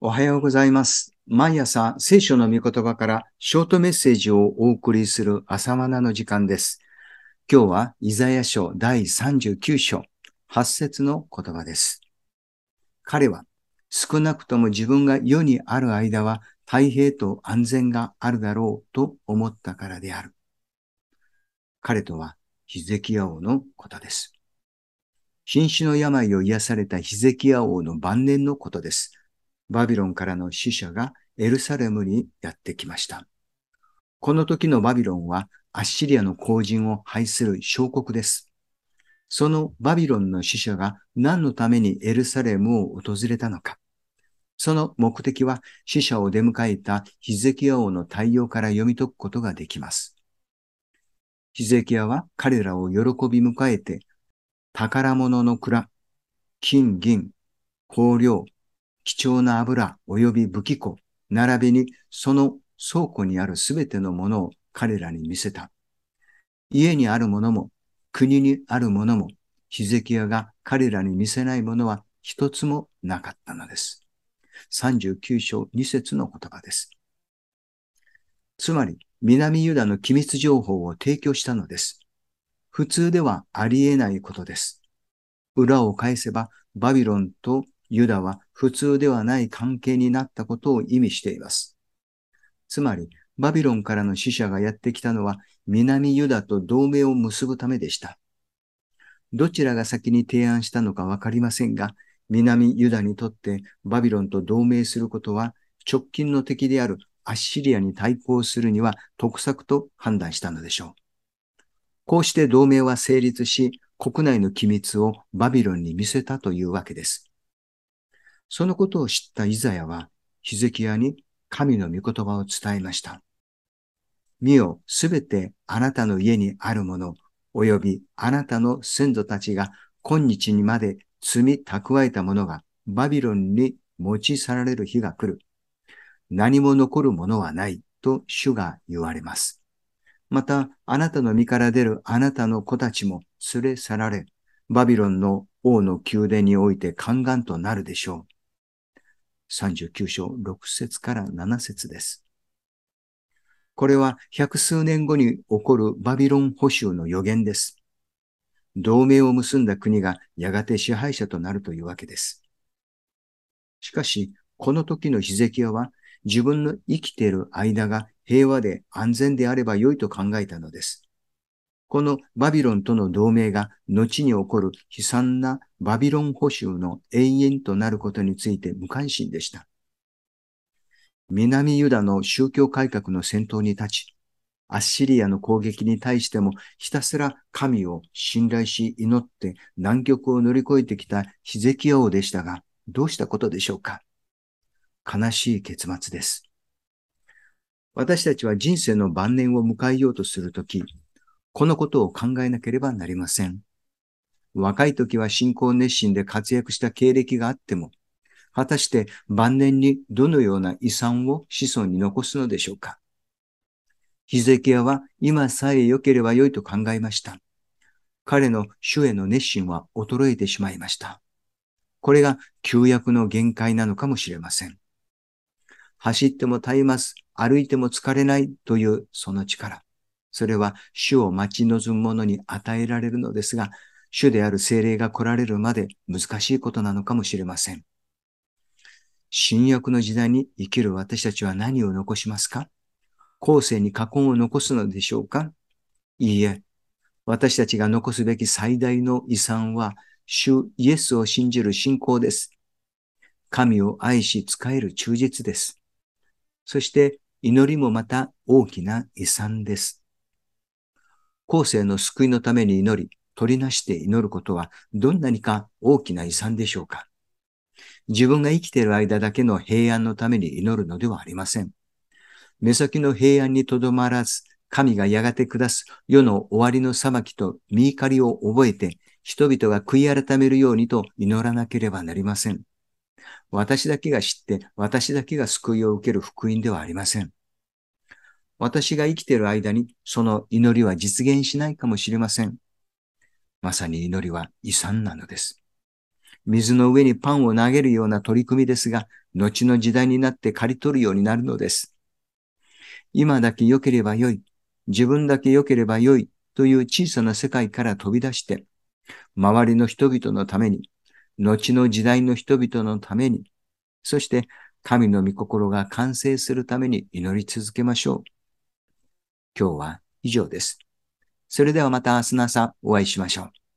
おはようございます。毎朝聖書の御言葉からショートメッセージをお送りする朝マナの時間です。今日はイザヤ書第39章8節の言葉です。彼は少なくとも自分が世にある間は太平と安全があるだろうと思ったからである。彼とはヒゼキヤ王のことです。瀕死の病を癒されたヒゼキヤ王の晩年のことです。バビロンからの使者がエルサレムにやってきました。この時のバビロンはアッシリアの後人を拝する小国です。そのバビロンの使者が何のためにエルサレムを訪れたのか。その目的は死者を出迎えたヒゼキヤ王の対応から読み解くことができます。ヒゼキヤは彼らを喜び迎えて宝物の蔵、金銀、香料、貴重な油及び武器庫、並びにその倉庫にあるすべてのものを彼らに見せた。家にあるものも、国にあるものも、ヒゼキヤが彼らに見せないものは一つもなかったのです。39章2節の言葉です。つまり、南ユダの機密情報を提供したのです。普通ではありえないことです。裏を返せば、バビロンとユダは普通ではない関係になったことを意味しています。つまり、バビロンからの使者がやってきたのは南ユダと同盟を結ぶためでした。どちらが先に提案したのかわかりませんが、南ユダにとってバビロンと同盟することは直近の敵であるアッシリアに対抗するには得策と判断したのでしょう。こうして同盟は成立し、国内の機密をバビロンに見せたというわけです。そのことを知ったイザヤは、ヒゼキヤに神の御言葉を伝えました。見よ、すべてあなたの家にあるもの、及びあなたの先祖たちが今日にまで積み蓄えたものがバビロンに持ち去られる日が来る。何も残るものはないと主が言われます。また、あなたの身から出るあなたの子たちも連れ去られ、バビロンの王の宮殿において宦官となるでしょう。39章6節から7節です。これは百数年後に起こるバビロン保守の予言です。同盟を結んだ国がやがて支配者となるというわけです。しかし、この時のヒゼキヤは自分の生きている間が平和で安全であれば良いと考えたのです。このバビロンとの同盟が後に起こる悲惨なバビロン保守の永遠となることについて無関心でした。南ユダの宗教改革の先頭に立ち、アッシリアの攻撃に対してもひたすら神を信頼し祈って難局を乗り越えてきたヒゼキ王でしたが、どうしたことでしょうか？悲しい結末です。私たちは人生の晩年を迎えようとするとき、このことを考えなければなりません。若い時は信仰熱心で活躍した経歴があっても、果たして晩年にどのような遺産を子孫に残すのでしょうかヒゼキヤは今さえ良ければ良いと考えました。彼の主への熱心は衰えてしまいました。これが旧約の限界なのかもしれません。走っても絶えます、歩いても疲れないというその力。それは主を待ち望む者に与えられるのですが、主である精霊が来られるまで難しいことなのかもしれません。新約の時代に生きる私たちは何を残しますか？後世に過根を残すのでしょうか？いいえ、私たちが残すべき最大の遺産は、主イエスを信じる信仰です。神を愛し使える忠実です。そして祈りもまた大きな遺産です。後世の救いのために祈り、取りなして祈ることはどんなにか大きな遺産でしょうか自分が生きている間だけの平安のために祈るのではありません。目先の平安にとどまらず、神がやがて下す世の終わりの裁きと見怒りを覚えて、人々が悔い改めるようにと祈らなければなりません。私だけが知って、私だけが救いを受ける福音ではありません。私が生きている間に、その祈りは実現しないかもしれません。まさに祈りは遺産なのです。水の上にパンを投げるような取り組みですが、後の時代になって刈り取るようになるのです。今だけ良ければ良い、自分だけ良ければ良いという小さな世界から飛び出して、周りの人々のために、後の時代の人々のために、そして神の御心が完成するために祈り続けましょう。今日は以上です。それではまた明日の朝お会いしましょう。